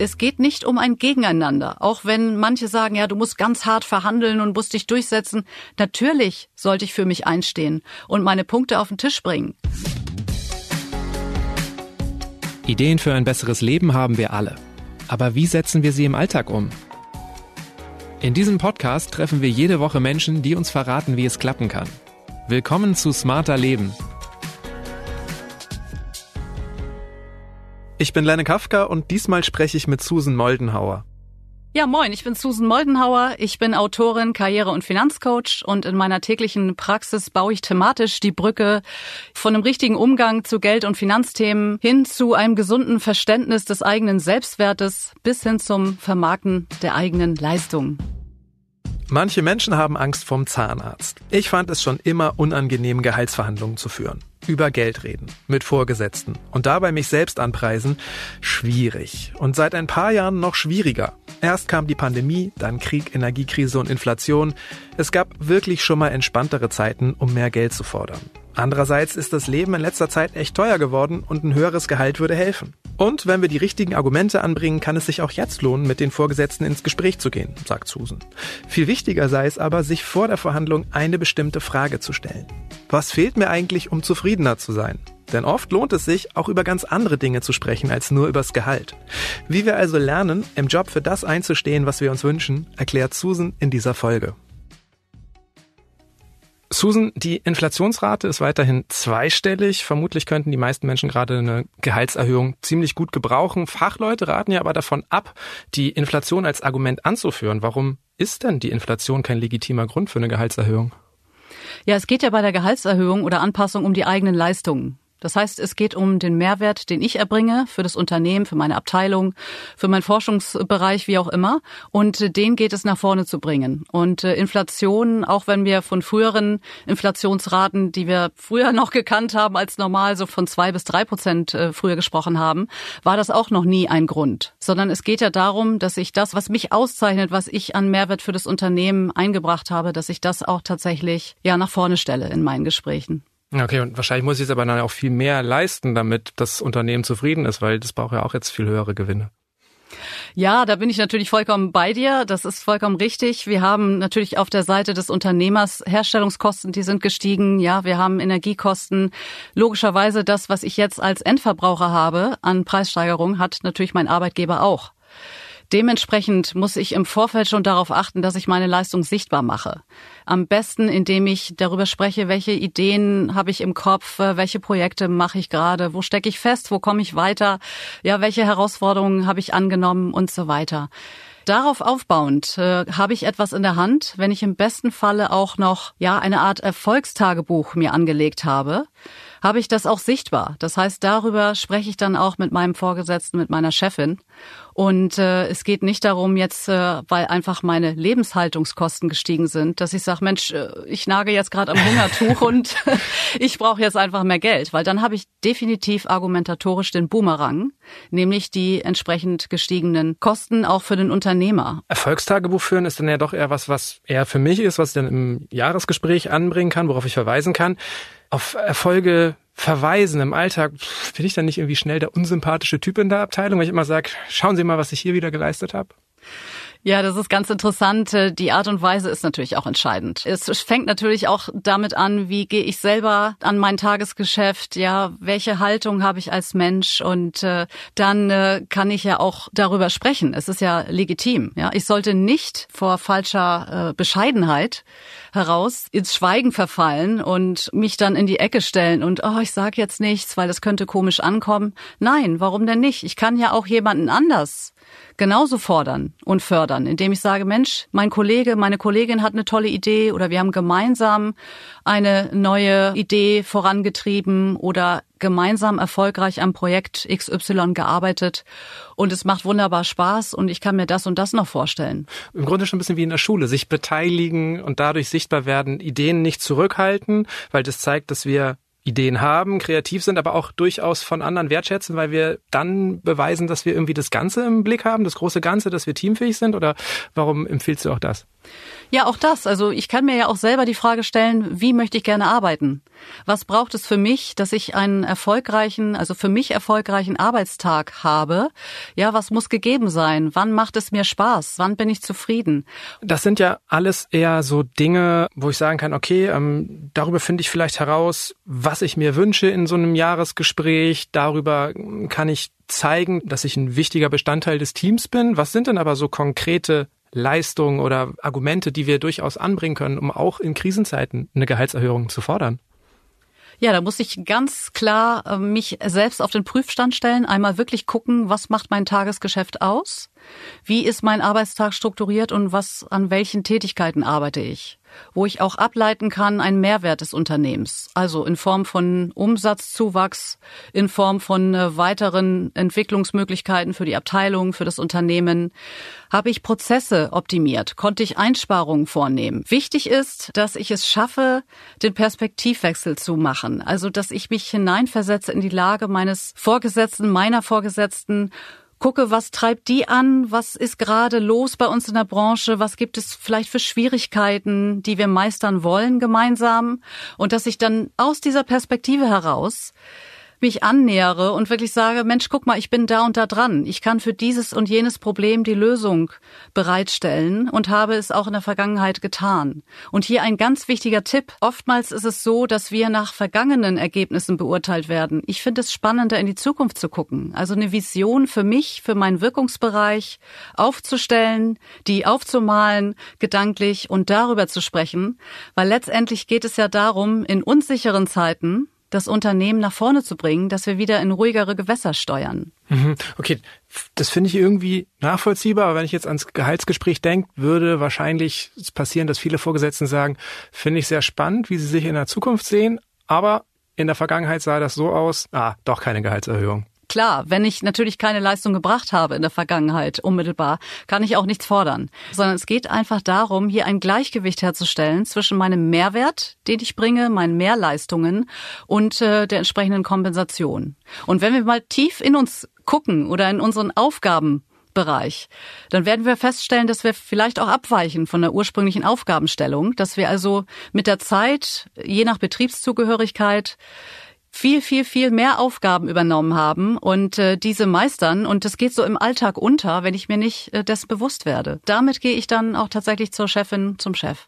es geht nicht um ein Gegeneinander. Auch wenn manche sagen, ja, du musst ganz hart verhandeln und musst dich durchsetzen. Natürlich sollte ich für mich einstehen und meine Punkte auf den Tisch bringen. Ideen für ein besseres Leben haben wir alle. Aber wie setzen wir sie im Alltag um? In diesem Podcast treffen wir jede Woche Menschen, die uns verraten, wie es klappen kann. Willkommen zu Smarter Leben, Ich bin Lenne Kafka und diesmal spreche ich mit Susan Moldenhauer. Ja, moin, ich bin Susan Moldenhauer. Ich bin Autorin, Karriere- und Finanzcoach und in meiner täglichen Praxis baue ich thematisch die Brücke von einem richtigen Umgang zu Geld- und Finanzthemen hin zu einem gesunden Verständnis des eigenen Selbstwertes bis hin zum Vermarkten der eigenen Leistungen. Manche Menschen haben Angst vom Zahnarzt. Ich fand es schon immer unangenehm, Gehaltsverhandlungen zu führen über Geld reden mit Vorgesetzten und dabei mich selbst anpreisen, schwierig. Und seit ein paar Jahren noch schwieriger. Erst kam die Pandemie, dann Krieg, Energiekrise und Inflation. Es gab wirklich schon mal entspanntere Zeiten, um mehr Geld zu fordern. Andererseits ist das Leben in letzter Zeit echt teuer geworden und ein höheres Gehalt würde helfen. Und wenn wir die richtigen Argumente anbringen, kann es sich auch jetzt lohnen, mit den Vorgesetzten ins Gespräch zu gehen, sagt Susan. Viel wichtiger sei es aber, sich vor der Verhandlung eine bestimmte Frage zu stellen. Was fehlt mir eigentlich, um zufriedener zu sein? Denn oft lohnt es sich, auch über ganz andere Dinge zu sprechen als nur übers Gehalt. Wie wir also lernen, im Job für das einzustehen, was wir uns wünschen, erklärt Susan in dieser Folge. Susan, die Inflationsrate ist weiterhin zweistellig. Vermutlich könnten die meisten Menschen gerade eine Gehaltserhöhung ziemlich gut gebrauchen. Fachleute raten ja aber davon ab, die Inflation als Argument anzuführen. Warum ist denn die Inflation kein legitimer Grund für eine Gehaltserhöhung? Ja, es geht ja bei der Gehaltserhöhung oder Anpassung um die eigenen Leistungen. Das heißt, es geht um den Mehrwert, den ich erbringe für das Unternehmen, für meine Abteilung, für meinen Forschungsbereich, wie auch immer. Und den geht es nach vorne zu bringen. Und äh, Inflation, auch wenn wir von früheren Inflationsraten, die wir früher noch gekannt haben als normal, so von zwei bis drei Prozent äh, früher gesprochen haben, war das auch noch nie ein Grund. Sondern es geht ja darum, dass ich das, was mich auszeichnet, was ich an Mehrwert für das Unternehmen eingebracht habe, dass ich das auch tatsächlich ja nach vorne stelle in meinen Gesprächen. Okay, und wahrscheinlich muss ich jetzt aber dann auch viel mehr leisten, damit das Unternehmen zufrieden ist, weil das braucht ja auch jetzt viel höhere Gewinne. Ja, da bin ich natürlich vollkommen bei dir. Das ist vollkommen richtig. Wir haben natürlich auf der Seite des Unternehmers Herstellungskosten, die sind gestiegen. Ja, wir haben Energiekosten. Logischerweise das, was ich jetzt als Endverbraucher habe an Preissteigerung, hat natürlich mein Arbeitgeber auch. Dementsprechend muss ich im Vorfeld schon darauf achten, dass ich meine Leistung sichtbar mache. Am besten, indem ich darüber spreche, welche Ideen habe ich im Kopf, äh, welche Projekte mache ich gerade, wo stecke ich fest, wo komme ich weiter, ja, welche Herausforderungen habe ich angenommen und so weiter. Darauf aufbauend äh, habe ich etwas in der Hand, wenn ich im besten Falle auch noch ja eine Art Erfolgstagebuch mir angelegt habe habe ich das auch sichtbar. Das heißt, darüber spreche ich dann auch mit meinem Vorgesetzten, mit meiner Chefin. Und äh, es geht nicht darum, jetzt, äh, weil einfach meine Lebenshaltungskosten gestiegen sind, dass ich sage, Mensch, äh, ich nage jetzt gerade am Hungertuch und ich brauche jetzt einfach mehr Geld, weil dann habe ich definitiv argumentatorisch den Boomerang, nämlich die entsprechend gestiegenen Kosten auch für den Unternehmer. Erfolgstagebuch führen ist dann ja doch eher was, was eher für mich ist, was ich dann im Jahresgespräch anbringen kann, worauf ich verweisen kann auf Erfolge verweisen im Alltag, bin ich dann nicht irgendwie schnell der unsympathische Typ in der Abteilung, weil ich immer sage, schauen Sie mal, was ich hier wieder geleistet habe? Ja, das ist ganz interessant. Die Art und Weise ist natürlich auch entscheidend. Es fängt natürlich auch damit an, wie gehe ich selber an mein Tagesgeschäft, ja, welche Haltung habe ich als Mensch und äh, dann äh, kann ich ja auch darüber sprechen. Es ist ja legitim, ja. Ich sollte nicht vor falscher äh, Bescheidenheit heraus ins Schweigen verfallen und mich dann in die Ecke stellen und oh, ich sage jetzt nichts, weil das könnte komisch ankommen. Nein, warum denn nicht? Ich kann ja auch jemanden anders genauso fordern und fördern, indem ich sage, Mensch, mein Kollege, meine Kollegin hat eine tolle Idee oder wir haben gemeinsam eine neue Idee vorangetrieben oder gemeinsam erfolgreich am Projekt XY gearbeitet und es macht wunderbar Spaß und ich kann mir das und das noch vorstellen. Im Grunde schon ein bisschen wie in der Schule, sich beteiligen und dadurch sichtbar werden, Ideen nicht zurückhalten, weil das zeigt, dass wir Ideen haben, kreativ sind, aber auch durchaus von anderen wertschätzen, weil wir dann beweisen, dass wir irgendwie das Ganze im Blick haben, das große Ganze, dass wir teamfähig sind? Oder warum empfiehlst du auch das? Ja, auch das. Also ich kann mir ja auch selber die Frage stellen, wie möchte ich gerne arbeiten? Was braucht es für mich, dass ich einen erfolgreichen, also für mich erfolgreichen Arbeitstag habe? Ja, was muss gegeben sein? Wann macht es mir Spaß? Wann bin ich zufrieden? Das sind ja alles eher so Dinge, wo ich sagen kann, okay, ähm, darüber finde ich vielleicht heraus, was ich mir wünsche in so einem Jahresgespräch. Darüber kann ich zeigen, dass ich ein wichtiger Bestandteil des Teams bin. Was sind denn aber so konkrete Leistungen oder Argumente, die wir durchaus anbringen können, um auch in Krisenzeiten eine Gehaltserhöhung zu fordern? Ja, da muss ich ganz klar äh, mich selbst auf den Prüfstand stellen, einmal wirklich gucken, was macht mein Tagesgeschäft aus? Wie ist mein Arbeitstag strukturiert und was an welchen Tätigkeiten arbeite ich? wo ich auch ableiten kann, einen Mehrwert des Unternehmens. Also in Form von Umsatzzuwachs, in Form von äh, weiteren Entwicklungsmöglichkeiten für die Abteilung, für das Unternehmen. Habe ich Prozesse optimiert? Konnte ich Einsparungen vornehmen? Wichtig ist, dass ich es schaffe, den Perspektivwechsel zu machen. Also, dass ich mich hineinversetze in die Lage meines Vorgesetzten, meiner Vorgesetzten gucke, was treibt die an, was ist gerade los bei uns in der Branche, was gibt es vielleicht für Schwierigkeiten, die wir meistern wollen gemeinsam? Und dass ich dann aus dieser Perspektive heraus mich annähere und wirklich sage, Mensch, guck mal, ich bin da und da dran. Ich kann für dieses und jenes Problem die Lösung bereitstellen und habe es auch in der Vergangenheit getan. Und hier ein ganz wichtiger Tipp. Oftmals ist es so, dass wir nach vergangenen Ergebnissen beurteilt werden. Ich finde es spannender, in die Zukunft zu gucken. Also eine Vision für mich, für meinen Wirkungsbereich aufzustellen, die aufzumalen, gedanklich und darüber zu sprechen. Weil letztendlich geht es ja darum, in unsicheren Zeiten das Unternehmen nach vorne zu bringen, dass wir wieder in ruhigere Gewässer steuern. Mhm. Okay, das finde ich irgendwie nachvollziehbar, aber wenn ich jetzt ans Gehaltsgespräch denke, würde wahrscheinlich passieren, dass viele Vorgesetzten sagen, finde ich sehr spannend, wie sie sich in der Zukunft sehen, aber in der Vergangenheit sah das so aus, ah, doch keine Gehaltserhöhung. Klar, wenn ich natürlich keine Leistung gebracht habe in der Vergangenheit unmittelbar, kann ich auch nichts fordern. Sondern es geht einfach darum, hier ein Gleichgewicht herzustellen zwischen meinem Mehrwert, den ich bringe, meinen Mehrleistungen und äh, der entsprechenden Kompensation. Und wenn wir mal tief in uns gucken oder in unseren Aufgaben Bereich, dann werden wir feststellen, dass wir vielleicht auch abweichen von der ursprünglichen Aufgabenstellung, dass wir also mit der Zeit, je nach Betriebszugehörigkeit, viel, viel, viel mehr Aufgaben übernommen haben und äh, diese meistern. Und das geht so im Alltag unter, wenn ich mir nicht äh, dessen bewusst werde. Damit gehe ich dann auch tatsächlich zur Chefin, zum Chef.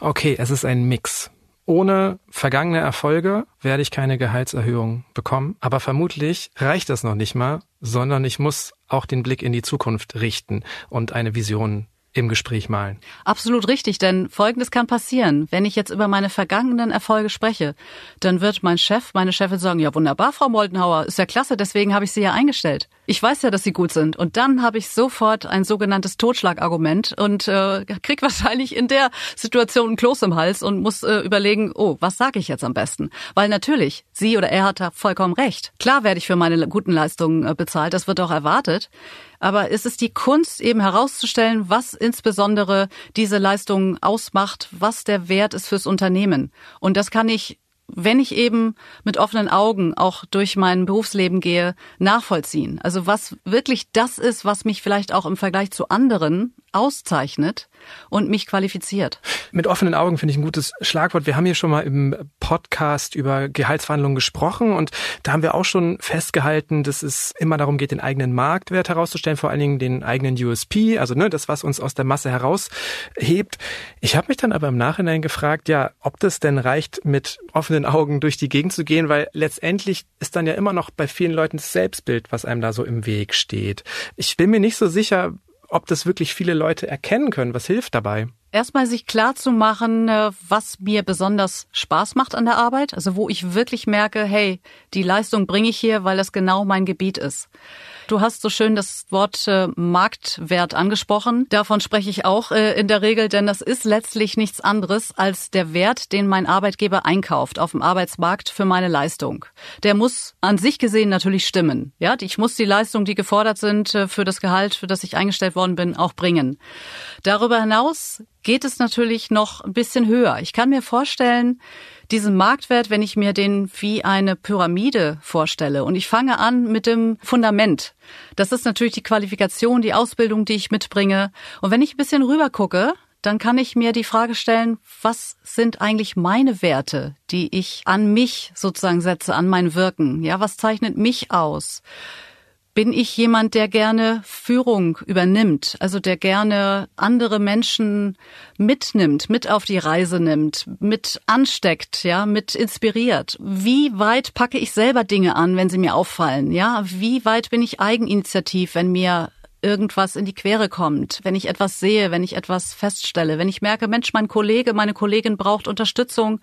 Okay, es ist ein Mix. Ohne vergangene Erfolge werde ich keine Gehaltserhöhung bekommen. Aber vermutlich reicht das noch nicht mal, sondern ich muss auch den Blick in die Zukunft richten und eine Vision im Gespräch malen. Absolut richtig, denn Folgendes kann passieren. Wenn ich jetzt über meine vergangenen Erfolge spreche, dann wird mein Chef, meine Chefin sagen, ja wunderbar, Frau Moldenhauer, ist ja klasse, deswegen habe ich Sie ja eingestellt. Ich weiß ja, dass Sie gut sind. Und dann habe ich sofort ein sogenanntes Totschlagargument und äh, krieg wahrscheinlich in der Situation ein Kloß im Hals und muss äh, überlegen, oh, was sage ich jetzt am besten? Weil natürlich, sie oder er hat da vollkommen recht. Klar werde ich für meine guten Leistungen äh, bezahlt, das wird auch erwartet. Aber ist es die Kunst, eben herauszustellen, was insbesondere diese Leistung ausmacht, was der Wert ist fürs Unternehmen. Und das kann ich wenn ich eben mit offenen Augen auch durch mein Berufsleben gehe, nachvollziehen. Also was wirklich das ist, was mich vielleicht auch im Vergleich zu anderen auszeichnet und mich qualifiziert. Mit offenen Augen finde ich ein gutes Schlagwort. Wir haben hier schon mal im Podcast über Gehaltsverhandlungen gesprochen und da haben wir auch schon festgehalten, dass es immer darum geht, den eigenen Marktwert herauszustellen, vor allen Dingen den eigenen USP, also ne, das, was uns aus der Masse heraushebt. Ich habe mich dann aber im Nachhinein gefragt, ja, ob das denn reicht, mit offenen Augen durch die Gegend zu gehen, weil letztendlich ist dann ja immer noch bei vielen Leuten das Selbstbild, was einem da so im Weg steht. Ich bin mir nicht so sicher, ob das wirklich viele Leute erkennen können. Was hilft dabei? Erstmal sich klar zu machen, äh, was mir besonders Spaß macht an der Arbeit, also wo ich wirklich merke, hey, die Leistung bringe ich hier, weil das genau mein Gebiet ist. Du hast so schön das Wort äh, Marktwert angesprochen. Davon spreche ich auch äh, in der Regel, denn das ist letztlich nichts anderes als der Wert, den mein Arbeitgeber einkauft auf dem Arbeitsmarkt für meine Leistung. Der muss an sich gesehen natürlich stimmen. Ja, ich muss die Leistung, die gefordert sind äh, für das Gehalt, für das ich eingestellt worden bin, auch bringen. Darüber hinaus geht es natürlich noch ein bisschen höher. Ich kann mir vorstellen, diesen Marktwert, wenn ich mir den wie eine Pyramide vorstelle und ich fange an mit dem Fundament. Das ist natürlich die Qualifikation, die Ausbildung, die ich mitbringe. Und wenn ich ein bisschen rüber gucke, dann kann ich mir die Frage stellen, was sind eigentlich meine Werte, die ich an mich sozusagen setze, an mein Wirken? Ja, was zeichnet mich aus? Bin ich jemand, der gerne Führung übernimmt, also der gerne andere Menschen mitnimmt, mit auf die Reise nimmt, mit ansteckt, ja, mit inspiriert. Wie weit packe ich selber Dinge an, wenn sie mir auffallen, ja? Wie weit bin ich Eigeninitiativ, wenn mir irgendwas in die Quere kommt, wenn ich etwas sehe, wenn ich etwas feststelle, wenn ich merke, Mensch, mein Kollege, meine Kollegin braucht Unterstützung,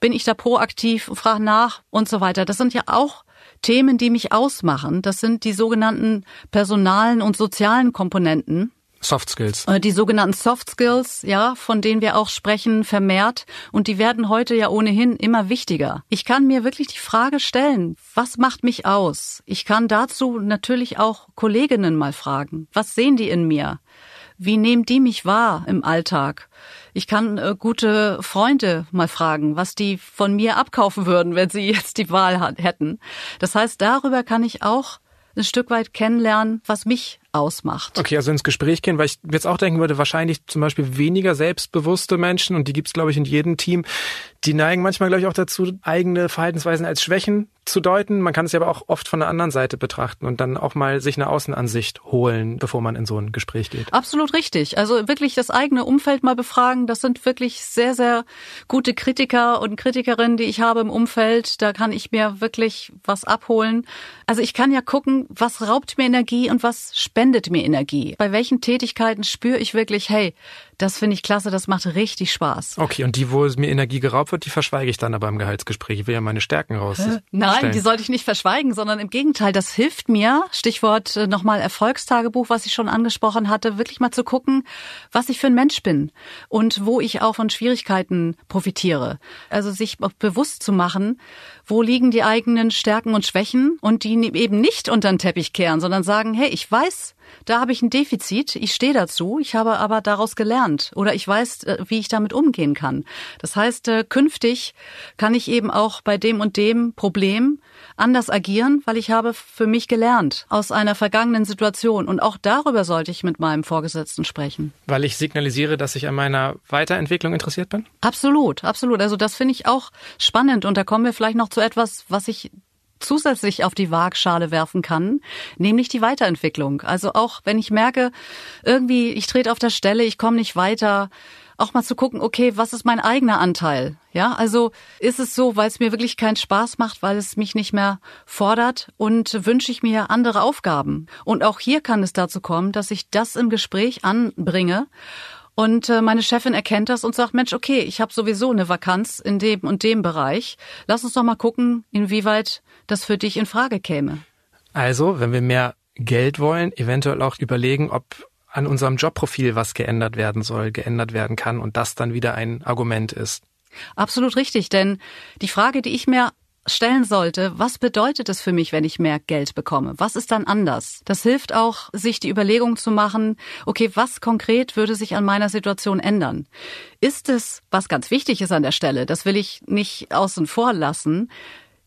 bin ich da proaktiv, frage nach und so weiter. Das sind ja auch Themen, die mich ausmachen. Das sind die sogenannten personalen und sozialen Komponenten. Soft Skills. Äh, die sogenannten Soft Skills, ja, von denen wir auch sprechen, vermehrt. Und die werden heute ja ohnehin immer wichtiger. Ich kann mir wirklich die Frage stellen, was macht mich aus? Ich kann dazu natürlich auch Kolleginnen mal fragen. Was sehen die in mir? Wie nehmen die mich wahr im Alltag? Ich kann äh, gute Freunde mal fragen, was die von mir abkaufen würden, wenn sie jetzt die Wahl hätten. Das heißt, darüber kann ich auch ein Stück weit kennenlernen, was mich ausmacht. Okay, also ins Gespräch gehen, weil ich jetzt auch denken würde, wahrscheinlich zum Beispiel weniger selbstbewusste Menschen, und die gibt's glaube ich, in jedem Team, die neigen manchmal, glaube ich, auch dazu, eigene Verhaltensweisen als Schwächen zu deuten. Man kann es ja aber auch oft von der anderen Seite betrachten und dann auch mal sich eine Außenansicht holen, bevor man in so ein Gespräch geht. Absolut richtig. Also wirklich das eigene Umfeld mal befragen. Das sind wirklich sehr, sehr gute Kritiker und Kritikerinnen, die ich habe im Umfeld. Da kann ich mir wirklich was abholen. Also ich kann ja gucken, was raubt mir Energie und was spendet mir Energie. Bei welchen Tätigkeiten spüre ich wirklich, hey, das finde ich klasse, das macht richtig Spaß. Okay, und die, wo es mir Energie geraubt wird, die verschweige ich dann aber im Gehaltsgespräch. Ich will ja meine Stärken raus. Nein, die sollte ich nicht verschweigen, sondern im Gegenteil, das hilft mir, Stichwort äh, nochmal Erfolgstagebuch, was ich schon angesprochen hatte, wirklich mal zu gucken, was ich für ein Mensch bin und wo ich auch von Schwierigkeiten profitiere. Also sich bewusst zu machen, wo liegen die eigenen Stärken und Schwächen und die eben nicht unter den Teppich kehren, sondern sagen, hey, ich weiß, da habe ich ein Defizit, ich stehe dazu, ich habe aber daraus gelernt oder ich weiß, äh, wie ich damit umgehen kann. Das heißt, äh, künftig kann ich eben auch bei dem und dem Problem anders agieren, weil ich habe für mich gelernt aus einer vergangenen Situation. Und auch darüber sollte ich mit meinem Vorgesetzten sprechen. Weil ich signalisiere, dass ich an meiner Weiterentwicklung interessiert bin? Absolut, absolut. Also das finde ich auch spannend. Und da kommen wir vielleicht noch zu etwas, was ich zusätzlich auf die Waagschale werfen kann, nämlich die Weiterentwicklung. Also auch wenn ich merke, irgendwie, ich trete auf der Stelle, ich komme nicht weiter, auch mal zu gucken, okay, was ist mein eigener Anteil? Ja, also ist es so, weil es mir wirklich keinen Spaß macht, weil es mich nicht mehr fordert und wünsche ich mir andere Aufgaben. Und auch hier kann es dazu kommen, dass ich das im Gespräch anbringe und äh, meine Chefin erkennt das und sagt, Mensch, okay, ich habe sowieso eine Vakanz in dem und dem Bereich. Lass uns doch mal gucken, inwieweit das für dich in Frage käme. Also, wenn wir mehr Geld wollen, eventuell auch überlegen, ob an unserem Jobprofil was geändert werden soll, geändert werden kann und das dann wieder ein Argument ist. Absolut richtig, denn die Frage, die ich mir stellen sollte, was bedeutet es für mich, wenn ich mehr Geld bekomme? Was ist dann anders? Das hilft auch, sich die Überlegung zu machen, okay, was konkret würde sich an meiner Situation ändern? Ist es, was ganz wichtig ist an der Stelle, das will ich nicht außen vor lassen,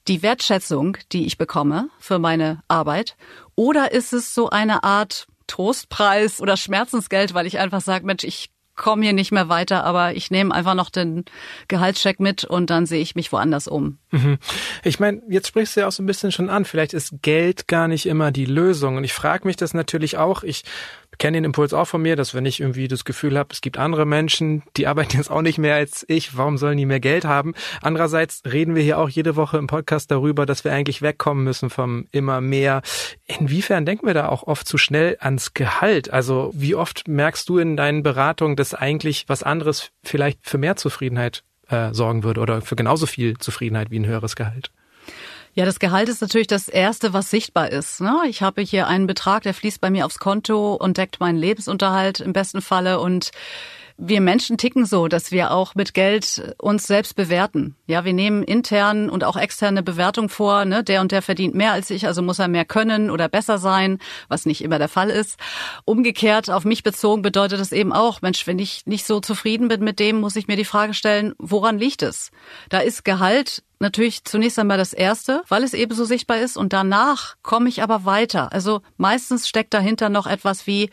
die Wertschätzung, die ich bekomme für meine Arbeit? Oder ist es so eine Art Trostpreis oder Schmerzensgeld, weil ich einfach sage, Mensch, ich komme hier nicht mehr weiter, aber ich nehme einfach noch den Gehaltscheck mit und dann sehe ich mich woanders um. Mhm. Ich meine, jetzt sprichst du ja auch so ein bisschen schon an. Vielleicht ist Geld gar nicht immer die Lösung. Und ich frage mich das natürlich auch. Ich kenne den Impuls auch von mir, dass wenn ich irgendwie das Gefühl habe, es gibt andere Menschen, die arbeiten jetzt auch nicht mehr als ich, warum sollen die mehr Geld haben? Andererseits reden wir hier auch jede Woche im Podcast darüber, dass wir eigentlich wegkommen müssen vom immer mehr. Inwiefern denken wir da auch oft zu schnell ans Gehalt? Also wie oft merkst du in deinen Beratungen, dass eigentlich was anderes vielleicht für mehr Zufriedenheit äh, sorgen würde oder für genauso viel Zufriedenheit wie ein höheres Gehalt? Ja, das Gehalt ist natürlich das Erste, was sichtbar ist. Ne? Ich habe hier einen Betrag, der fließt bei mir aufs Konto und deckt meinen Lebensunterhalt im besten Falle und wir Menschen ticken so, dass wir auch mit Geld uns selbst bewerten. Ja, wir nehmen intern und auch externe Bewertung vor. Ne? Der und der verdient mehr als ich, also muss er mehr können oder besser sein, was nicht immer der Fall ist. Umgekehrt auf mich bezogen bedeutet das eben auch, Mensch, wenn ich nicht so zufrieden bin mit dem, muss ich mir die Frage stellen, woran liegt es? Da ist Gehalt natürlich zunächst einmal das Erste, weil es eben so sichtbar ist und danach komme ich aber weiter. Also meistens steckt dahinter noch etwas wie,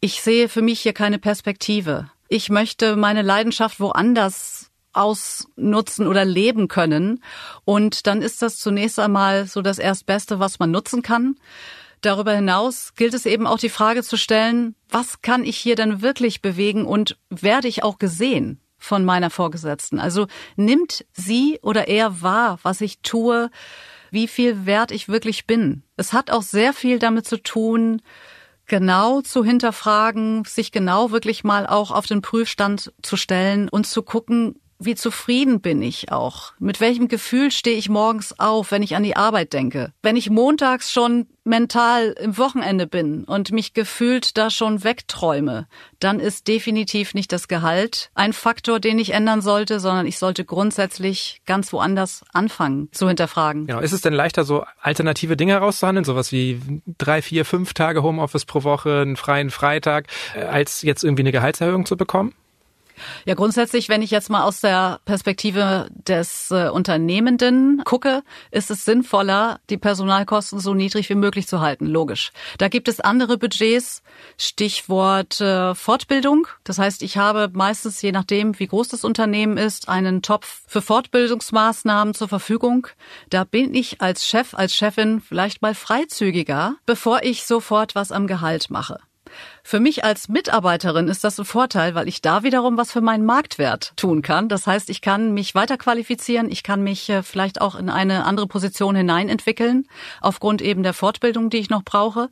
ich sehe für mich hier keine Perspektive. Ich möchte meine Leidenschaft woanders ausnutzen oder leben können. Und dann ist das zunächst einmal so das Erstbeste, was man nutzen kann. Darüber hinaus gilt es eben auch die Frage zu stellen, was kann ich hier denn wirklich bewegen und werde ich auch gesehen von meiner Vorgesetzten? Also nimmt sie oder er wahr, was ich tue, wie viel wert ich wirklich bin? Es hat auch sehr viel damit zu tun, genau zu hinterfragen, sich genau wirklich mal auch auf den Prüfstand zu stellen und zu gucken, wie zufrieden bin ich auch? Mit welchem Gefühl stehe ich morgens auf, wenn ich an die Arbeit denke? Wenn ich montags schon mental im Wochenende bin und mich gefühlt da schon wegträume, dann ist definitiv nicht das Gehalt ein Faktor, den ich ändern sollte, sondern ich sollte grundsätzlich ganz woanders anfangen zu hinterfragen. Genau. Ist es denn leichter, so alternative Dinge herauszuhandeln, sowas wie drei, vier, fünf Tage Homeoffice pro Woche, einen freien Freitag, äh, als jetzt irgendwie eine Gehaltserhöhung zu bekommen? Ja, grundsätzlich, wenn ich jetzt mal aus der Perspektive des äh, Unternehmenden gucke, ist es sinnvoller, die Personalkosten so niedrig wie möglich zu halten, logisch. Da gibt es andere Budgets, Stichwort äh, Fortbildung. Das heißt, ich habe meistens, je nachdem, wie groß das Unternehmen ist, einen Topf für Fortbildungsmaßnahmen zur Verfügung. Da bin ich als Chef, als Chefin vielleicht mal freizügiger, bevor ich sofort was am Gehalt mache. Für mich als Mitarbeiterin ist das ein Vorteil, weil ich da wiederum was für meinen Marktwert tun kann. Das heißt, ich kann mich weiter qualifizieren, ich kann mich äh, vielleicht auch in eine andere Position hineinentwickeln, aufgrund eben der Fortbildung, die ich noch brauche.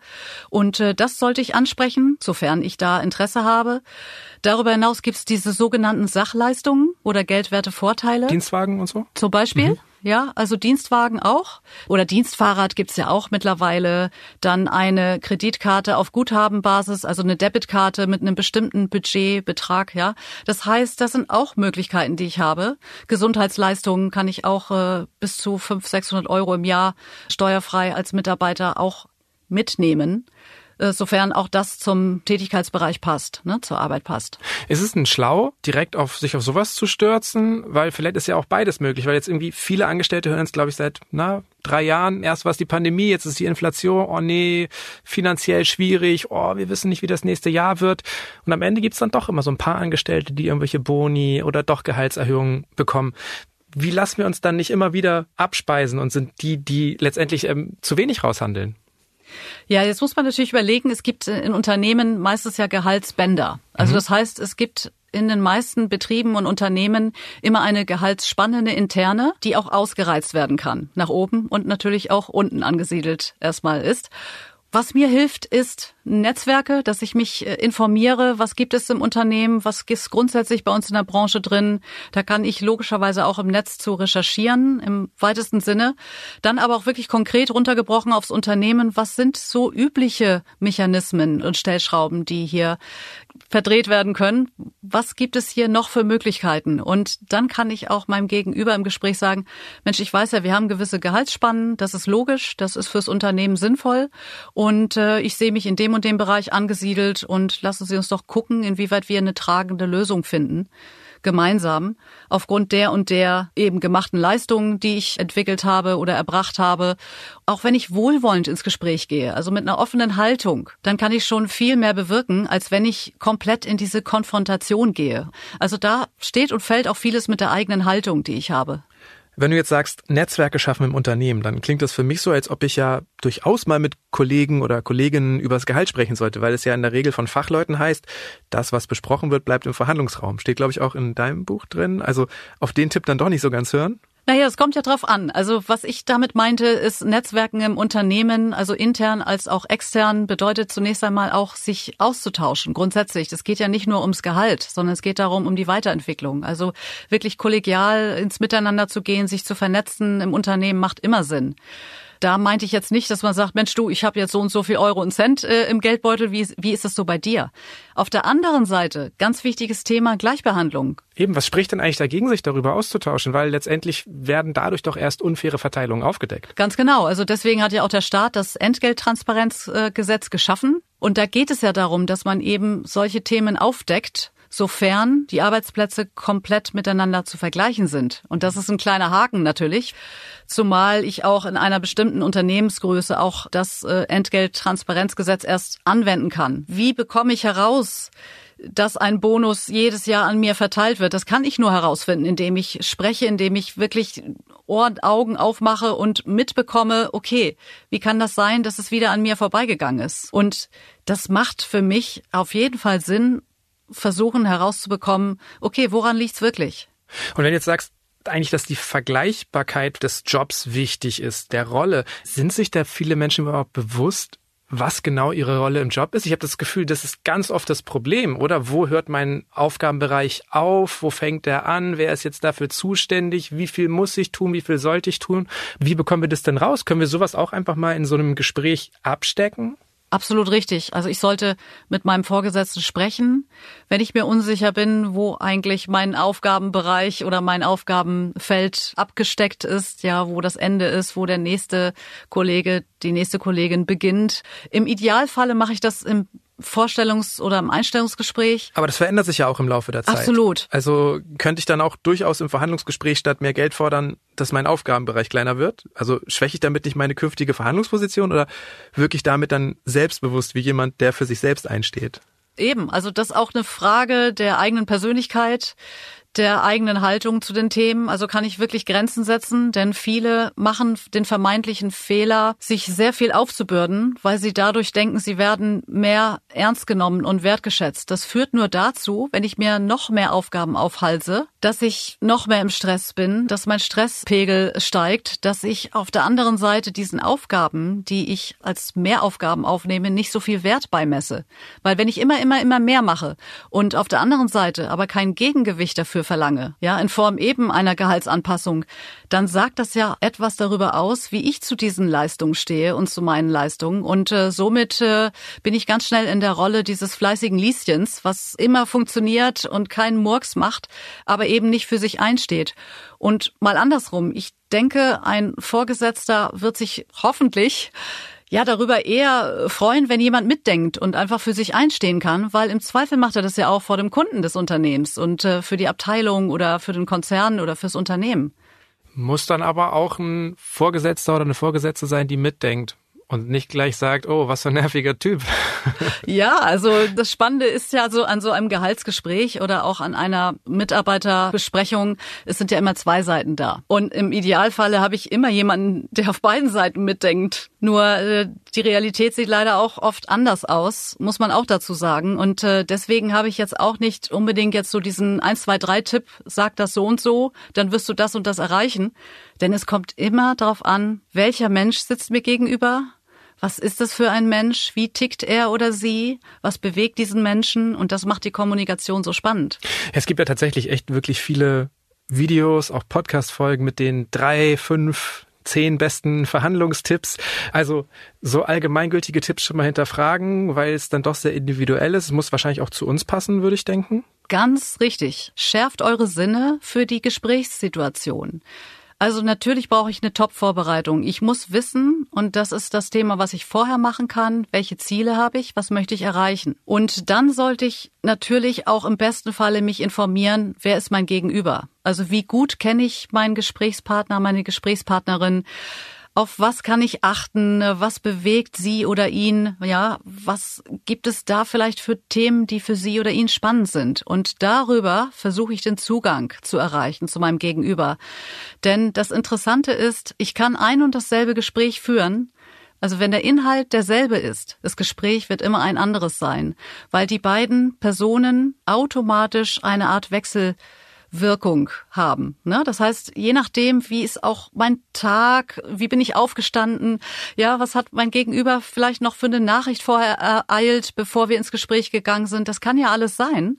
Und äh, das sollte ich ansprechen, sofern ich da Interesse habe. Darüber hinaus gibt es diese sogenannten Sachleistungen oder geldwerte Vorteile. Dienstwagen und so? Zum Beispiel. Mhm. Ja, also Dienstwagen auch. Oder Dienstfahrrad gibt's ja auch mittlerweile. Dann eine Kreditkarte auf Guthabenbasis, also eine Debitkarte mit einem bestimmten Budgetbetrag, ja. Das heißt, das sind auch Möglichkeiten, die ich habe. Gesundheitsleistungen kann ich auch äh, bis zu 500, 600 Euro im Jahr steuerfrei als Mitarbeiter auch mitnehmen. Äh, sofern auch das zum Tätigkeitsbereich passt, ne, zur Arbeit passt. Ist es denn schlau, direkt auf sich auf sowas zu stürzen? Weil vielleicht ist ja auch beides möglich, weil jetzt irgendwie viele Angestellte hören es, glaube ich, seit na, drei Jahren. Erst war es die Pandemie, jetzt ist die Inflation, oh nee, finanziell schwierig, oh, wir wissen nicht, wie das nächste Jahr wird. Und am Ende gibt's dann doch immer so ein paar Angestellte, die irgendwelche Boni oder doch Gehaltserhöhungen bekommen wie lassen wir uns dann nicht immer wieder abspeisen und sind die, die letztendlich ähm, zu wenig raushandeln? Ja, jetzt muss man natürlich überlegen, es gibt in Unternehmen meistens ja Gehaltsbänder. Also mhm. das heißt, es gibt in den meisten Betrieben und Unternehmen immer eine Gehaltsspanne, eine interne, die auch ausgereizt werden kann. Nach oben und natürlich auch unten angesiedelt erstmal ist. Was mir hilft, ist Netzwerke, dass ich mich äh, informiere, was gibt es im Unternehmen, was ist grundsätzlich bei uns in der Branche drin. Da kann ich logischerweise auch im Netz zu recherchieren, im weitesten Sinne. Dann aber auch wirklich konkret runtergebrochen aufs Unternehmen, was sind so übliche Mechanismen und Stellschrauben, die hier verdreht werden können. Was gibt es hier noch für Möglichkeiten? Und dann kann ich auch meinem Gegenüber im Gespräch sagen, Mensch, ich weiß ja, wir haben gewisse Gehaltsspannen, das ist logisch, das ist fürs Unternehmen sinnvoll und äh, ich sehe mich in dem und dem Bereich angesiedelt und lassen Sie uns doch gucken, inwieweit wir eine tragende Lösung finden gemeinsam aufgrund der und der eben gemachten Leistungen, die ich entwickelt habe oder erbracht habe. Auch wenn ich wohlwollend ins Gespräch gehe, also mit einer offenen Haltung, dann kann ich schon viel mehr bewirken, als wenn ich komplett in diese Konfrontation gehe. Also da steht und fällt auch vieles mit der eigenen Haltung, die ich habe. Wenn du jetzt sagst, Netzwerke schaffen im Unternehmen, dann klingt das für mich so, als ob ich ja durchaus mal mit Kollegen oder Kolleginnen über das Gehalt sprechen sollte, weil es ja in der Regel von Fachleuten heißt, das, was besprochen wird, bleibt im Verhandlungsraum. Steht, glaube ich, auch in deinem Buch drin. Also auf den Tipp dann doch nicht so ganz hören. Naja, es kommt ja drauf an. Also was ich damit meinte, ist Netzwerken im Unternehmen, also intern als auch extern, bedeutet zunächst einmal auch, sich auszutauschen. Grundsätzlich. Das geht ja nicht nur ums Gehalt, sondern es geht darum, um die Weiterentwicklung. Also wirklich kollegial ins Miteinander zu gehen, sich zu vernetzen im Unternehmen macht immer Sinn. Da meinte ich jetzt nicht, dass man sagt, Mensch, du, ich habe jetzt so und so viel Euro und Cent äh, im Geldbeutel. Wie, wie ist das so bei dir? Auf der anderen Seite, ganz wichtiges Thema Gleichbehandlung. Eben, was spricht denn eigentlich dagegen, sich darüber auszutauschen? Weil letztendlich werden dadurch doch erst unfaire Verteilungen aufgedeckt. Ganz genau. Also deswegen hat ja auch der Staat das Entgelttransparenzgesetz geschaffen. Und da geht es ja darum, dass man eben solche Themen aufdeckt sofern die Arbeitsplätze komplett miteinander zu vergleichen sind. Und das ist ein kleiner Haken natürlich, zumal ich auch in einer bestimmten Unternehmensgröße auch das äh, Entgelttransparenzgesetz erst anwenden kann. Wie bekomme ich heraus, dass ein Bonus jedes Jahr an mir verteilt wird. Das kann ich nur herausfinden, indem ich spreche, indem ich wirklich Ohren, Augen aufmache und mitbekomme, okay, wie kann das sein, dass es wieder an mir vorbeigegangen ist? Und das macht für mich auf jeden Fall Sinn, versuchen herauszubekommen, okay, woran liegt's wirklich? Und wenn du jetzt sagst, eigentlich, dass die Vergleichbarkeit des Jobs wichtig ist, der Rolle, sind sich da viele Menschen überhaupt bewusst, was genau ihre Rolle im Job ist. Ich habe das Gefühl, das ist ganz oft das Problem, oder? Wo hört mein Aufgabenbereich auf? Wo fängt er an? Wer ist jetzt dafür zuständig? Wie viel muss ich tun? Wie viel sollte ich tun? Wie bekommen wir das denn raus? Können wir sowas auch einfach mal in so einem Gespräch abstecken? Absolut richtig. Also ich sollte mit meinem Vorgesetzten sprechen, wenn ich mir unsicher bin, wo eigentlich mein Aufgabenbereich oder mein Aufgabenfeld abgesteckt ist, ja, wo das Ende ist, wo der nächste Kollege, die nächste Kollegin beginnt. Im Idealfalle mache ich das im Vorstellungs- oder im Einstellungsgespräch. Aber das verändert sich ja auch im Laufe der Zeit. Absolut. Also könnte ich dann auch durchaus im Verhandlungsgespräch statt mehr Geld fordern, dass mein Aufgabenbereich kleiner wird? Also schwäche ich damit nicht meine künftige Verhandlungsposition oder wirke ich damit dann selbstbewusst wie jemand, der für sich selbst einsteht? Eben, also das ist auch eine Frage der eigenen Persönlichkeit, der eigenen Haltung zu den Themen. Also kann ich wirklich Grenzen setzen, denn viele machen den vermeintlichen Fehler, sich sehr viel aufzubürden, weil sie dadurch denken, sie werden mehr ernst genommen und wertgeschätzt. Das führt nur dazu, wenn ich mir noch mehr Aufgaben aufhalse, dass ich noch mehr im Stress bin, dass mein Stresspegel steigt, dass ich auf der anderen Seite diesen Aufgaben, die ich als Mehraufgaben aufnehme, nicht so viel Wert beimesse. Weil wenn ich immer, immer, immer mehr mache und auf der anderen Seite aber kein Gegengewicht dafür verlange, ja, in Form eben einer Gehaltsanpassung, dann sagt das ja etwas darüber aus, wie ich zu diesen Leistungen stehe und zu meinen Leistungen. Und äh, somit äh, bin ich ganz schnell in der Rolle dieses fleißigen Lieschens, was immer funktioniert und keinen Murks macht, aber eben nicht für sich einsteht. Und mal andersrum, ich denke, ein Vorgesetzter wird sich hoffentlich ja darüber eher freuen, wenn jemand mitdenkt und einfach für sich einstehen kann, weil im Zweifel macht er das ja auch vor dem Kunden des Unternehmens und äh, für die Abteilung oder für den Konzern oder fürs Unternehmen. Muss dann aber auch ein Vorgesetzter oder eine Vorgesetzte sein, die mitdenkt und nicht gleich sagt, oh, was für ein nerviger Typ. Ja, also das Spannende ist ja so an so einem Gehaltsgespräch oder auch an einer Mitarbeiterbesprechung, es sind ja immer zwei Seiten da. Und im Idealfalle habe ich immer jemanden, der auf beiden Seiten mitdenkt. Nur äh, die Realität sieht leider auch oft anders aus, muss man auch dazu sagen. Und äh, deswegen habe ich jetzt auch nicht unbedingt jetzt so diesen 1, 2, 3 Tipp, sag das so und so, dann wirst du das und das erreichen. Denn es kommt immer darauf an, welcher Mensch sitzt mir gegenüber, was ist das für ein Mensch? Wie tickt er oder sie? Was bewegt diesen Menschen? Und das macht die Kommunikation so spannend. Es gibt ja tatsächlich echt wirklich viele Videos, auch Podcast-Folgen mit den drei, fünf, zehn besten Verhandlungstipps. Also so allgemeingültige Tipps schon mal hinterfragen, weil es dann doch sehr individuell ist. Es muss wahrscheinlich auch zu uns passen, würde ich denken. Ganz richtig. Schärft eure Sinne für die Gesprächssituation. Also natürlich brauche ich eine Top-Vorbereitung. Ich muss wissen, und das ist das Thema, was ich vorher machen kann, welche Ziele habe ich, was möchte ich erreichen. Und dann sollte ich natürlich auch im besten Falle mich informieren, wer ist mein Gegenüber. Also wie gut kenne ich meinen Gesprächspartner, meine Gesprächspartnerin auf was kann ich achten? Was bewegt sie oder ihn? Ja, was gibt es da vielleicht für Themen, die für sie oder ihn spannend sind? Und darüber versuche ich den Zugang zu erreichen zu meinem Gegenüber. Denn das Interessante ist, ich kann ein und dasselbe Gespräch führen, also wenn der Inhalt derselbe ist, das Gespräch wird immer ein anderes sein, weil die beiden Personen automatisch eine Art Wechsel Wirkung haben. Ne? Das heißt, je nachdem, wie ist auch mein Tag, wie bin ich aufgestanden, ja, was hat mein Gegenüber vielleicht noch für eine Nachricht vorher ereilt, bevor wir ins Gespräch gegangen sind, das kann ja alles sein.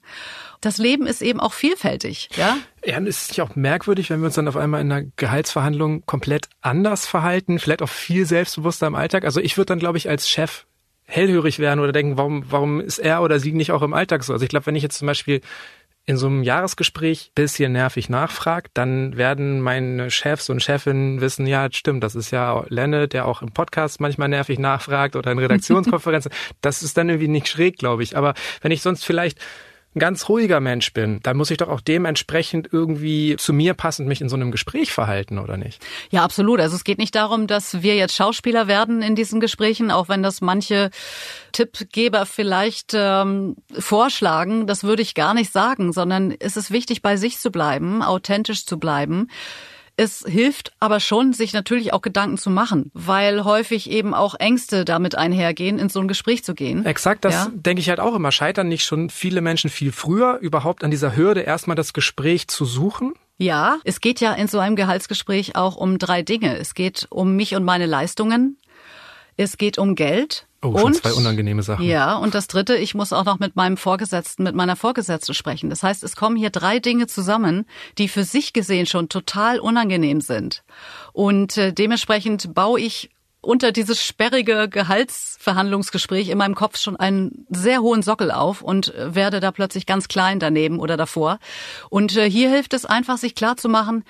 Das Leben ist eben auch vielfältig, ja. Ja, und es ist ja auch merkwürdig, wenn wir uns dann auf einmal in einer Gehaltsverhandlung komplett anders verhalten, vielleicht auch viel selbstbewusster im Alltag. Also ich würde dann, glaube ich, als Chef hellhörig werden oder denken, warum, warum ist er oder sie nicht auch im Alltag so? Also ich glaube, wenn ich jetzt zum Beispiel in so einem Jahresgespräch bisschen nervig nachfragt, dann werden meine Chefs und Chefinnen wissen, ja, stimmt, das ist ja Lenne, der auch im Podcast manchmal nervig nachfragt oder in Redaktionskonferenzen. das ist dann irgendwie nicht schräg, glaube ich. Aber wenn ich sonst vielleicht ein ganz ruhiger Mensch bin, dann muss ich doch auch dementsprechend irgendwie zu mir passend mich in so einem Gespräch verhalten, oder nicht? Ja, absolut. Also es geht nicht darum, dass wir jetzt Schauspieler werden in diesen Gesprächen, auch wenn das manche Tippgeber vielleicht ähm, vorschlagen. Das würde ich gar nicht sagen, sondern es ist wichtig, bei sich zu bleiben, authentisch zu bleiben. Es hilft aber schon, sich natürlich auch Gedanken zu machen, weil häufig eben auch Ängste damit einhergehen, in so ein Gespräch zu gehen. Exakt, das ja? denke ich halt auch immer. Scheitern nicht schon viele Menschen viel früher überhaupt an dieser Hürde, erstmal das Gespräch zu suchen? Ja, es geht ja in so einem Gehaltsgespräch auch um drei Dinge. Es geht um mich und meine Leistungen. Es geht um Geld Oh, schon und, zwei unangenehme Sachen. Ja, und das dritte, ich muss auch noch mit meinem Vorgesetzten, mit meiner Vorgesetzten sprechen. Das heißt, es kommen hier drei Dinge zusammen, die für sich gesehen schon total unangenehm sind. Und äh, dementsprechend baue ich unter dieses sperrige Gehaltsverhandlungsgespräch in meinem Kopf schon einen sehr hohen Sockel auf und äh, werde da plötzlich ganz klein daneben oder davor. Und äh, hier hilft es einfach, sich klar zu machen,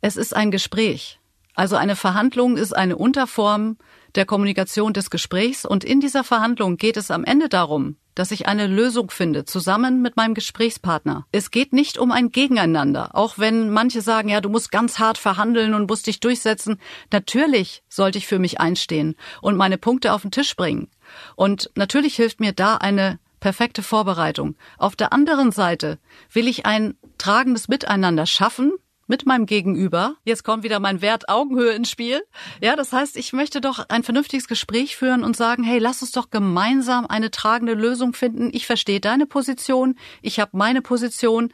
es ist ein Gespräch. Also eine Verhandlung ist eine Unterform der Kommunikation des Gesprächs und in dieser Verhandlung geht es am Ende darum, dass ich eine Lösung finde, zusammen mit meinem Gesprächspartner. Es geht nicht um ein Gegeneinander, auch wenn manche sagen, ja, du musst ganz hart verhandeln und musst dich durchsetzen. Natürlich sollte ich für mich einstehen und meine Punkte auf den Tisch bringen. Und natürlich hilft mir da eine perfekte Vorbereitung. Auf der anderen Seite will ich ein tragendes Miteinander schaffen, mit meinem Gegenüber. Jetzt kommt wieder mein Wert Augenhöhe ins Spiel. Ja, das heißt, ich möchte doch ein vernünftiges Gespräch führen und sagen, hey, lass uns doch gemeinsam eine tragende Lösung finden. Ich verstehe deine Position, ich habe meine Position.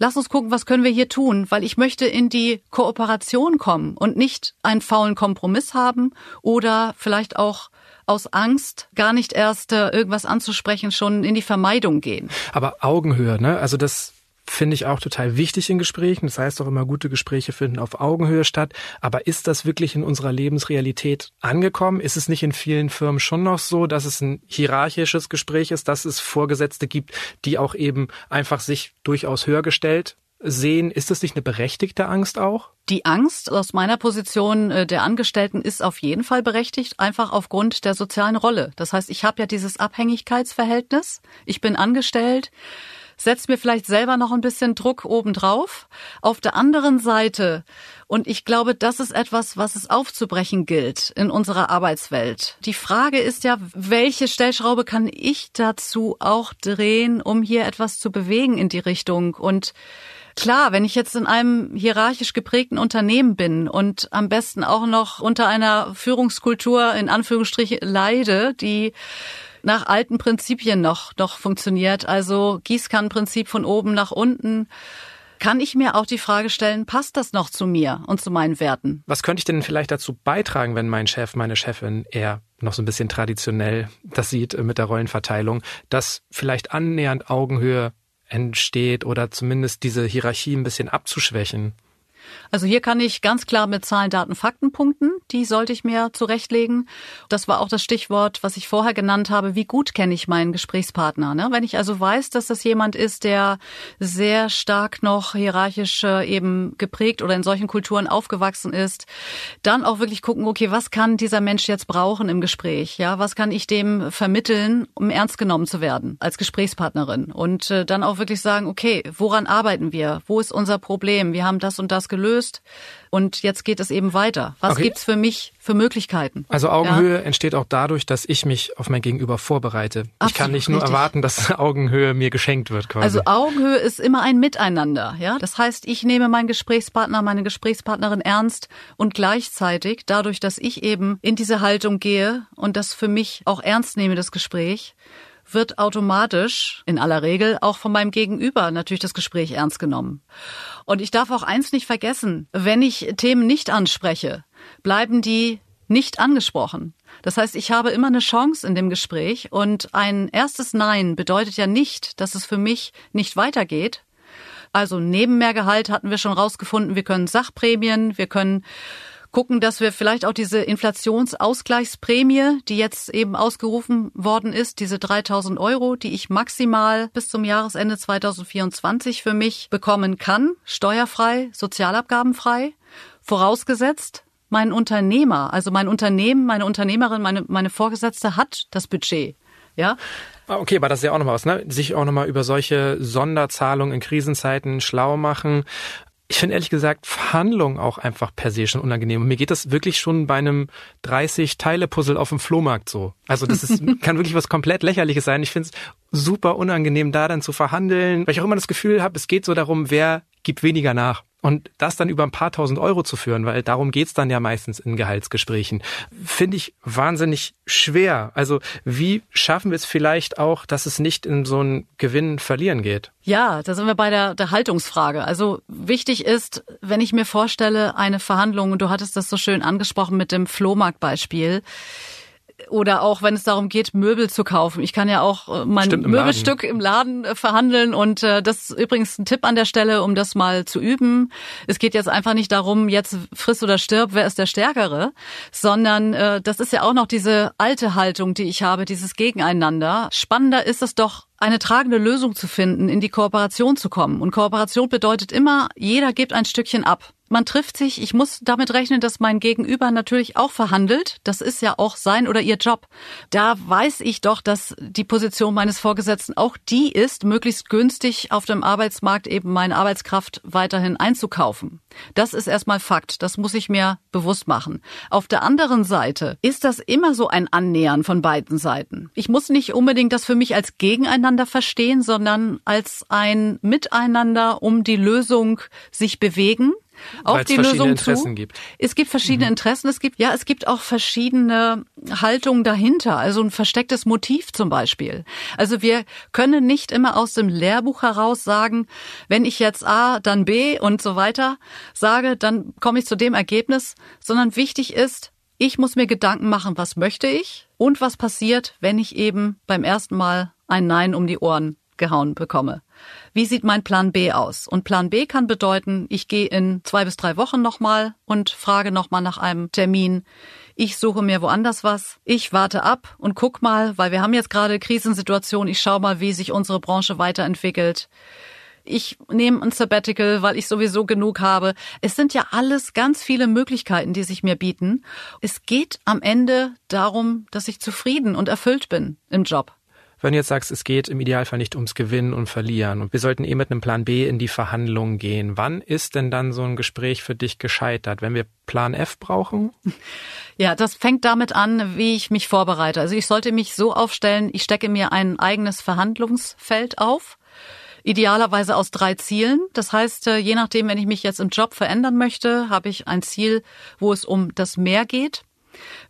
Lass uns gucken, was können wir hier tun, weil ich möchte in die Kooperation kommen und nicht einen faulen Kompromiss haben oder vielleicht auch aus Angst gar nicht erst äh, irgendwas anzusprechen, schon in die Vermeidung gehen. Aber Augenhöhe, ne? Also das finde ich auch total wichtig in Gesprächen. Das heißt auch immer, gute Gespräche finden auf Augenhöhe statt. Aber ist das wirklich in unserer Lebensrealität angekommen? Ist es nicht in vielen Firmen schon noch so, dass es ein hierarchisches Gespräch ist, dass es Vorgesetzte gibt, die auch eben einfach sich durchaus höher gestellt sehen. Ist das nicht eine berechtigte Angst auch? Die Angst aus meiner Position äh, der Angestellten ist auf jeden Fall berechtigt, einfach aufgrund der sozialen Rolle. Das heißt, ich habe ja dieses Abhängigkeitsverhältnis. Ich bin angestellt setzt mir vielleicht selber noch ein bisschen Druck obendrauf. Auf der anderen Seite, und ich glaube, das ist etwas, was es aufzubrechen gilt in unserer Arbeitswelt. Die Frage ist ja, welche Stellschraube kann ich dazu auch drehen, um hier etwas zu bewegen in die Richtung? Und Klar, wenn ich jetzt in einem hierarchisch geprägten Unternehmen bin und am besten auch noch unter einer Führungskultur in Anführungsstrichen leide, die nach alten Prinzipien noch, noch funktioniert. Also Gießkannenprinzip von oben nach unten. Kann ich mir auch die Frage stellen, passt das noch zu mir und zu meinen Werten? Was könnte ich denn vielleicht dazu beitragen, wenn mein Chef, meine Chefin eher noch so ein bisschen traditionell das sieht äh, mit der Rollenverteilung, dass vielleicht annähernd Augenhöhe entsteht oder zumindest diese Hierarchie ein bisschen abzuschwächen? Also hier kann ich ganz klar mit Zahlen, Daten, Fakten punkten. Die sollte ich mir zurechtlegen. Das war auch das Stichwort, was ich vorher genannt habe. Wie gut kenne ich meinen Gesprächspartner? Ne? Wenn ich also weiß, dass das jemand ist, der sehr stark noch hierarchisch äh, eben geprägt oder in solchen Kulturen aufgewachsen ist, dann auch wirklich gucken, okay, was kann dieser Mensch jetzt brauchen im Gespräch? Ja, was kann ich dem vermitteln, um ernst genommen zu werden als Gesprächspartnerin? Und äh, dann auch wirklich sagen, okay, woran arbeiten wir? Wo ist unser Problem? Wir haben das und das gelöst und jetzt geht es eben weiter. Was okay. gibt's für mich für Möglichkeiten? Also Augenhöhe ja? entsteht auch dadurch, dass ich mich auf mein Gegenüber vorbereite. Absolut ich kann nicht nur richtig. erwarten, dass Augenhöhe mir geschenkt wird quasi. Also Augenhöhe ist immer ein Miteinander, ja? Das heißt, ich nehme meinen Gesprächspartner, meine Gesprächspartnerin ernst und gleichzeitig dadurch, dass ich eben in diese Haltung gehe und das für mich auch ernst nehme das Gespräch, wird automatisch in aller Regel auch von meinem Gegenüber natürlich das Gespräch ernst genommen. Und ich darf auch eins nicht vergessen, wenn ich Themen nicht anspreche, bleiben die nicht angesprochen. Das heißt, ich habe immer eine Chance in dem Gespräch und ein erstes Nein bedeutet ja nicht, dass es für mich nicht weitergeht. Also neben mehr Gehalt hatten wir schon rausgefunden, wir können Sachprämien, wir können gucken, dass wir vielleicht auch diese Inflationsausgleichsprämie, die jetzt eben ausgerufen worden ist, diese 3000 Euro, die ich maximal bis zum Jahresende 2024 für mich bekommen kann, steuerfrei, sozialabgabenfrei, vorausgesetzt, mein Unternehmer, also mein Unternehmen, meine Unternehmerin, meine, meine Vorgesetzte hat das Budget Ja. Ah, okay, aber das ist ja auch nochmal was, ne? Sich auch nochmal über solche Sonderzahlungen in Krisenzeiten schlau machen. Ich finde ehrlich gesagt Verhandlungen auch einfach per se schon unangenehm. Und mir geht das wirklich schon bei einem 30-Teile-Puzzle auf dem Flohmarkt so. Also das ist, kann wirklich was komplett lächerliches sein. Ich finde es super unangenehm, da dann zu verhandeln, weil ich auch immer das Gefühl habe, es geht so darum, wer gibt weniger nach. Und das dann über ein paar tausend Euro zu führen, weil darum geht's dann ja meistens in Gehaltsgesprächen, finde ich wahnsinnig schwer. Also wie schaffen wir es vielleicht auch, dass es nicht in so ein Gewinn-Verlieren geht? Ja, da sind wir bei der, der Haltungsfrage. Also wichtig ist, wenn ich mir vorstelle, eine Verhandlung, und du hattest das so schön angesprochen mit dem Flohmarktbeispiel, oder auch wenn es darum geht, Möbel zu kaufen. Ich kann ja auch äh, mein Stimmt, im Möbelstück Laden. im Laden äh, verhandeln und äh, das ist übrigens ein Tipp an der Stelle, um das mal zu üben. Es geht jetzt einfach nicht darum, jetzt friss oder stirb, wer ist der Stärkere, sondern äh, das ist ja auch noch diese alte Haltung, die ich habe, dieses Gegeneinander. Spannender ist es doch, eine tragende Lösung zu finden, in die Kooperation zu kommen. Und Kooperation bedeutet immer, jeder gibt ein Stückchen ab man trifft sich. Ich muss damit rechnen, dass mein Gegenüber natürlich auch verhandelt. Das ist ja auch sein oder ihr Job. Da weiß ich doch, dass die Position meines Vorgesetzten auch die ist, möglichst günstig auf dem Arbeitsmarkt eben meine Arbeitskraft weiterhin einzukaufen. Das ist erstmal Fakt. Das muss ich mir bewusst machen. Auf der anderen Seite ist das immer so ein Annähern von beiden Seiten. Ich muss nicht unbedingt das für mich als Gegeneinander verstehen, sondern als ein Miteinander um die Lösung sich bewegen auch die Lösung Interessen zu. Gibt. Es gibt verschiedene mhm. Interessen. Es gibt ja, es gibt auch verschiedene Haltungen dahinter. Also ein verstecktes Motiv zum Beispiel. Also wir können nicht immer aus dem Lehrbuch heraus sagen, wenn ich jetzt A, dann B und so weiter sage, dann komme ich zu dem Ergebnis, sondern wichtig ist, ich muss mir Gedanken machen, was möchte ich und was passiert, wenn ich eben beim ersten Mal ein Nein um die Ohren gehauen bekomme. Wie sieht mein Plan B aus? Und Plan B kann bedeuten, ich gehe in zwei bis drei Wochen nochmal und frage nochmal nach einem Termin. Ich suche mir woanders was. Ich warte ab und guck mal, weil wir haben jetzt gerade Krisensituation. Ich schaue mal, wie sich unsere Branche weiterentwickelt. Ich nehme ein Sabbatical, weil ich sowieso genug habe. Es sind ja alles ganz viele Möglichkeiten, die sich mir bieten. Es geht am Ende darum, dass ich zufrieden und erfüllt bin im Job wenn du jetzt sagst, es geht im Idealfall nicht ums Gewinnen und Verlieren und wir sollten eh mit einem Plan B in die Verhandlungen gehen, wann ist denn dann so ein Gespräch für dich gescheitert? Wenn wir Plan F brauchen? Ja, das fängt damit an, wie ich mich vorbereite. Also ich sollte mich so aufstellen, ich stecke mir ein eigenes Verhandlungsfeld auf. Idealerweise aus drei Zielen. Das heißt, äh, je nachdem, wenn ich mich jetzt im Job verändern möchte, habe ich ein Ziel, wo es um das Mehr geht.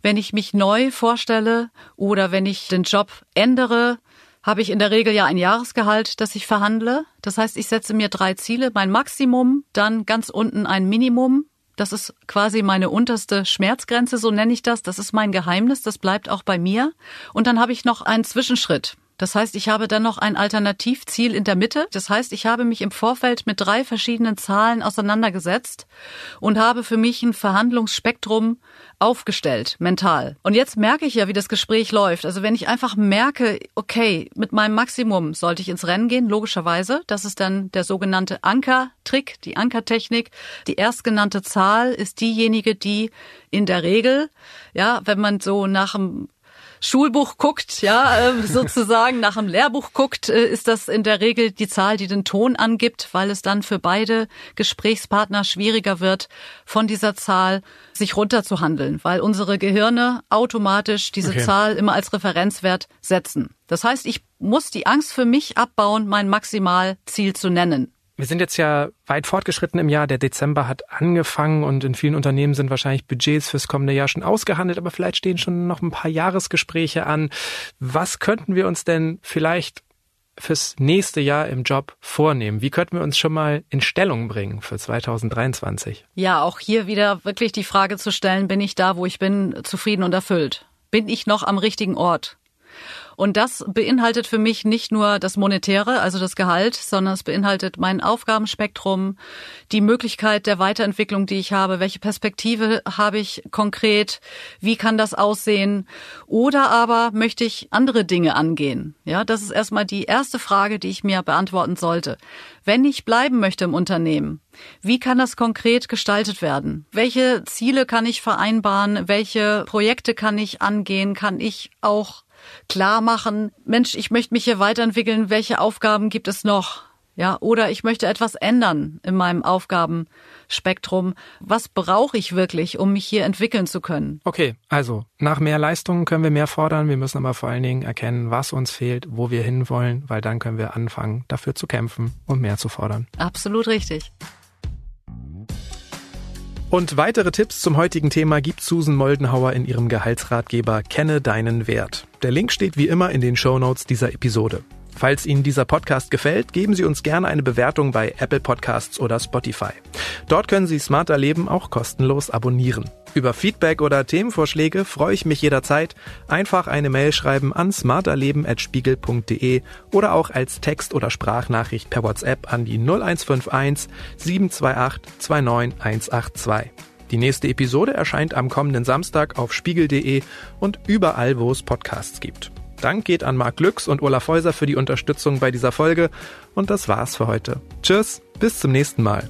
Wenn ich mich neu vorstelle oder wenn ich den Job ändere, habe ich in der Regel ja ein Jahresgehalt, das ich verhandle. Das heißt, ich setze mir drei Ziele, mein Maximum, dann ganz unten ein Minimum. Das ist quasi meine unterste Schmerzgrenze, so nenne ich das. Das ist mein Geheimnis, das bleibt auch bei mir. Und dann habe ich noch einen Zwischenschritt. Das heißt, ich habe dann noch ein Alternativziel in der Mitte. Das heißt, ich habe mich im Vorfeld mit drei verschiedenen Zahlen auseinandergesetzt und habe für mich ein Verhandlungsspektrum aufgestellt, mental. Und jetzt merke ich ja, wie das Gespräch läuft. Also wenn ich einfach merke, okay, mit meinem Maximum sollte ich ins Rennen gehen, logischerweise. Das ist dann der sogenannte Ankertrick, die Ankertechnik. Die erstgenannte Zahl ist diejenige, die in der Regel, ja, wenn man so nach dem Schulbuch guckt, ja, ähm, sozusagen nach dem Lehrbuch guckt, äh, ist das in der Regel die Zahl, die den Ton angibt, weil es dann für beide Gesprächspartner schwieriger wird, von dieser Zahl sich runterzuhandeln, weil unsere Gehirne automatisch diese okay. Zahl immer als Referenzwert setzen. Das heißt, ich muss die Angst für mich abbauen, mein Maximalziel zu nennen. Wir sind jetzt ja weit fortgeschritten im Jahr. Der Dezember hat angefangen und in vielen Unternehmen sind wahrscheinlich Budgets fürs kommende Jahr schon ausgehandelt, aber vielleicht stehen schon noch ein paar Jahresgespräche an. Was könnten wir uns denn vielleicht fürs nächste Jahr im Job vornehmen? Wie könnten wir uns schon mal in Stellung bringen für 2023? Ja, auch hier wieder wirklich die Frage zu stellen, bin ich da, wo ich bin, zufrieden und erfüllt? Bin ich noch am richtigen Ort? Und das beinhaltet für mich nicht nur das Monetäre, also das Gehalt, sondern es beinhaltet mein Aufgabenspektrum, die Möglichkeit der Weiterentwicklung, die ich habe, welche Perspektive habe ich konkret, wie kann das aussehen oder aber möchte ich andere Dinge angehen? Ja, das ist erstmal die erste Frage, die ich mir beantworten sollte. Wenn ich bleiben möchte im Unternehmen, wie kann das konkret gestaltet werden? Welche Ziele kann ich vereinbaren? Welche Projekte kann ich angehen? Kann ich auch klar machen, Mensch, ich möchte mich hier weiterentwickeln, welche Aufgaben gibt es noch? Ja, oder ich möchte etwas ändern in meinem Aufgabenspektrum. Was brauche ich wirklich, um mich hier entwickeln zu können? Okay, also nach mehr Leistungen können wir mehr fordern. Wir müssen aber vor allen Dingen erkennen, was uns fehlt, wo wir hinwollen, weil dann können wir anfangen, dafür zu kämpfen und mehr zu fordern. Absolut richtig. Und weitere Tipps zum heutigen Thema gibt Susan Moldenhauer in ihrem Gehaltsratgeber Kenne deinen Wert. Der Link steht wie immer in den Show Notes dieser Episode. Falls Ihnen dieser Podcast gefällt, geben Sie uns gerne eine Bewertung bei Apple Podcasts oder Spotify. Dort können Sie Smarter Leben auch kostenlos abonnieren. Über Feedback oder Themenvorschläge freue ich mich jederzeit. Einfach eine Mail schreiben an smarterleben.spiegel.de oder auch als Text- oder Sprachnachricht per WhatsApp an die 0151 728 29182. Die nächste Episode erscheint am kommenden Samstag auf spiegel.de und überall, wo es Podcasts gibt. Dank geht an Marc Glücks und Olaf Häuser für die Unterstützung bei dieser Folge. Und das war's für heute. Tschüss, bis zum nächsten Mal.